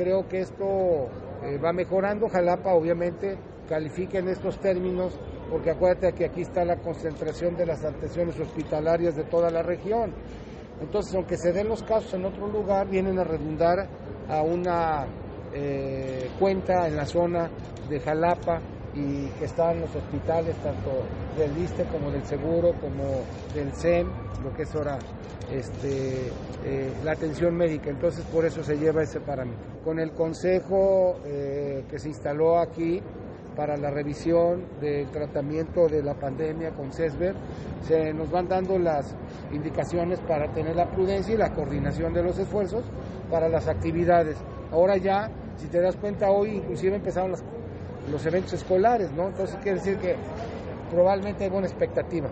creo que esto eh, va mejorando. Jalapa, obviamente, califica en estos términos, porque acuérdate que aquí está la concentración de las atenciones hospitalarias de toda la región. Entonces, aunque se den los casos en otro lugar, vienen a redundar a una eh, cuenta en la zona de Jalapa y que están los hospitales, tanto del ISTE como del Seguro, como del SEM, lo que es ahora este, eh, la atención médica. Entonces, por eso se lleva ese parámetro. Con el consejo eh, que se instaló aquí, para la revisión del tratamiento de la pandemia con CESBER. Se nos van dando las indicaciones para tener la prudencia y la coordinación de los esfuerzos para las actividades. Ahora ya, si te das cuenta, hoy inclusive empezaron los eventos escolares, ¿no? Entonces quiere decir que probablemente hay buena expectativa.